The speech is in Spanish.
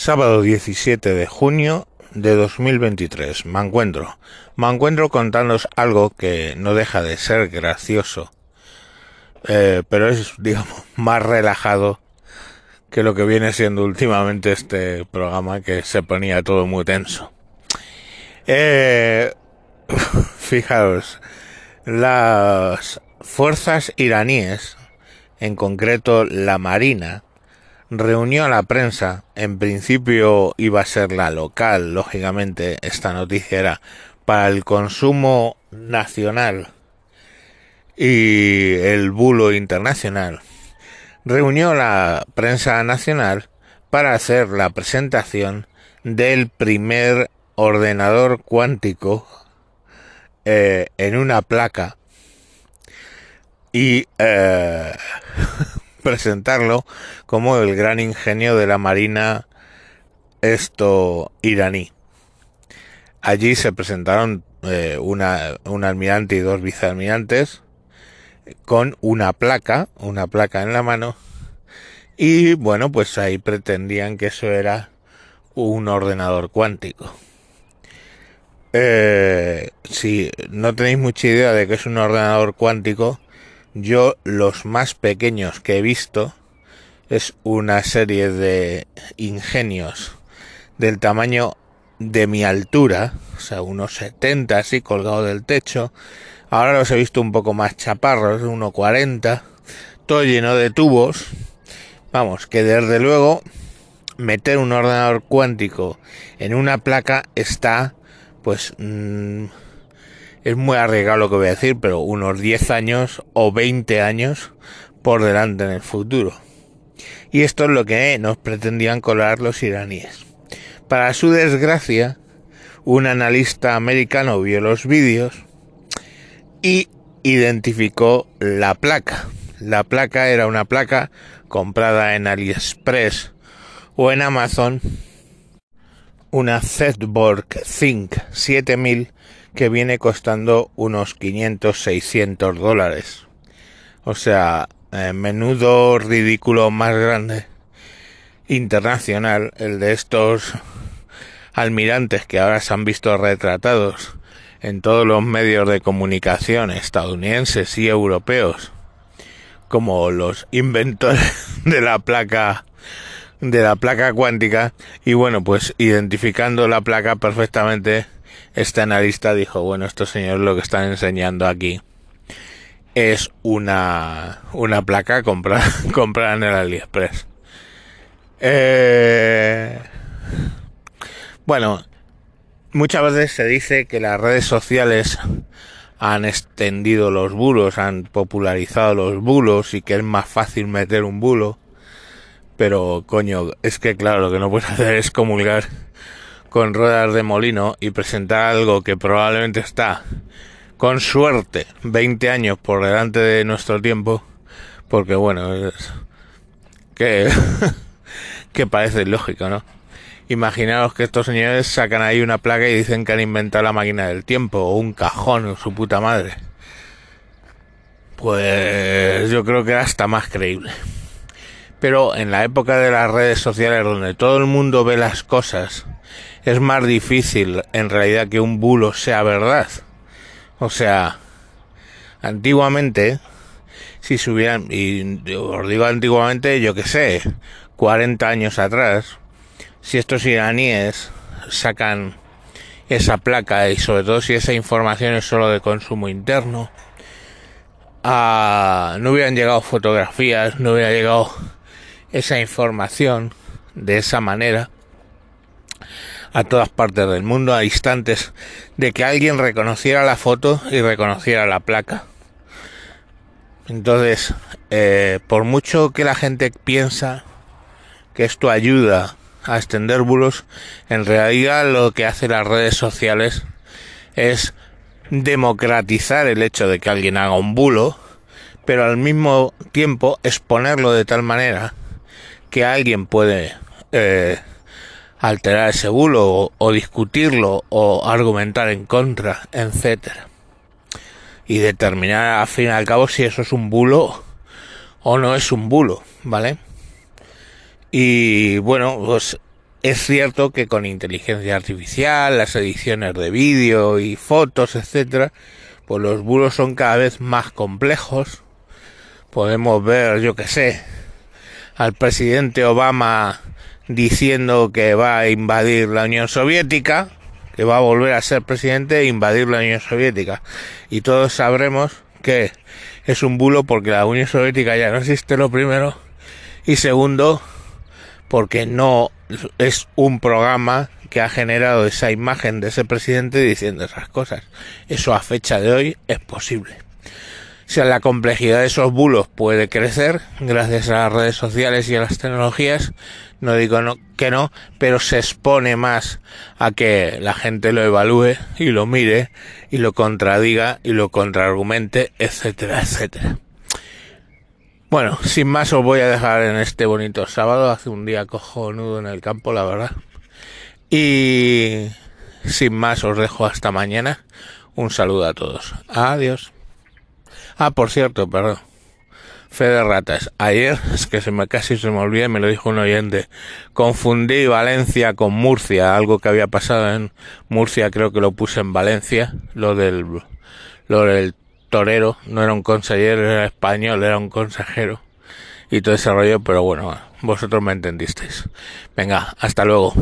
Sábado 17 de junio de 2023. Me encuentro. Me encuentro contándoos algo que no deja de ser gracioso. Eh, pero es, digamos, más relajado que lo que viene siendo últimamente este programa que se ponía todo muy tenso. Eh, fijaros, las fuerzas iraníes, en concreto la Marina, reunió a la prensa. En principio iba a ser la local, lógicamente esta noticia era para el consumo nacional y el bulo internacional. Reunió la prensa nacional para hacer la presentación del primer ordenador cuántico eh, en una placa y eh, presentarlo como el gran ingenio de la marina esto iraní. Allí se presentaron eh, una, un almirante y dos vicealmirantes con una placa, una placa en la mano, y bueno, pues ahí pretendían que eso era un ordenador cuántico. Eh, si no tenéis mucha idea de que es un ordenador cuántico, yo los más pequeños que he visto es una serie de ingenios del tamaño de mi altura, o sea, unos 70 así colgado del techo. Ahora los he visto un poco más chaparros, 1,40, todo lleno de tubos. Vamos, que desde luego meter un ordenador cuántico en una placa está, pues, mmm, es muy arriesgado lo que voy a decir, pero unos 10 años o 20 años por delante en el futuro. Y esto es lo que nos pretendían colar los iraníes. Para su desgracia, un analista americano vio los vídeos y identificó la placa. La placa era una placa comprada en AliExpress o en Amazon, una Zedborg Think 7000 que viene costando unos 500, 600 dólares. O sea, eh, menudo ridículo más grande internacional, el de estos almirantes que ahora se han visto retratados en todos los medios de comunicación estadounidenses y europeos como los inventores de la placa de la placa cuántica y bueno pues identificando la placa perfectamente este analista dijo, bueno, estos señores lo que están enseñando aquí es una, una placa comprada, comprada en el AliExpress. Eh, bueno, muchas veces se dice que las redes sociales han extendido los bulos, han popularizado los bulos y que es más fácil meter un bulo. Pero coño, es que claro, lo que no puedes hacer es comulgar con ruedas de molino y presentar algo que probablemente está, con suerte, 20 años por delante de nuestro tiempo, porque bueno, es que, parece lógico, ¿no? Imaginaos que estos señores sacan ahí una placa y dicen que han inventado la máquina del tiempo o un cajón o su puta madre. Pues yo creo que era hasta más creíble. Pero en la época de las redes sociales donde todo el mundo ve las cosas es más difícil en realidad que un bulo sea verdad. O sea, antiguamente, si se hubieran, y os digo antiguamente, yo que sé, 40 años atrás, si estos iraníes sacan esa placa y sobre todo si esa información es solo de consumo interno, ah, no hubieran llegado fotografías, no hubiera llegado esa información de esa manera a todas partes del mundo a instantes de que alguien reconociera la foto y reconociera la placa. Entonces, eh, por mucho que la gente piensa que esto ayuda a extender bulos, en realidad lo que hace las redes sociales es democratizar el hecho de que alguien haga un bulo, pero al mismo tiempo exponerlo de tal manera que alguien puede eh, alterar ese bulo o, discutirlo o argumentar en contra, etcétera. Y determinar al fin y al cabo si eso es un bulo o no es un bulo, ¿vale? Y bueno, pues es cierto que con inteligencia artificial, las ediciones de vídeo y fotos, etcétera, pues los bulos son cada vez más complejos. Podemos ver, yo que sé, al presidente Obama diciendo que va a invadir la Unión Soviética, que va a volver a ser presidente e invadir la Unión Soviética. Y todos sabremos que es un bulo porque la Unión Soviética ya no existe lo primero y segundo porque no es un programa que ha generado esa imagen de ese presidente diciendo esas cosas. Eso a fecha de hoy es posible. Sea, la complejidad de esos bulos puede crecer gracias a las redes sociales y a las tecnologías. No digo que no, pero se expone más a que la gente lo evalúe y lo mire y lo contradiga y lo contraargumente, etcétera, etcétera. Bueno, sin más os voy a dejar en este bonito sábado. Hace un día cojonudo en el campo, la verdad. Y sin más os dejo hasta mañana. Un saludo a todos. Adiós. Ah, por cierto, perdón. Fe de ratas. Ayer, es que se me casi se me olvida, me lo dijo un oyente. Confundí Valencia con Murcia, algo que había pasado en Murcia, creo que lo puse en Valencia, lo del lo del torero, no era un consejero, era español, era un consejero y todo ese rollo, pero bueno, vosotros me entendisteis. Venga, hasta luego.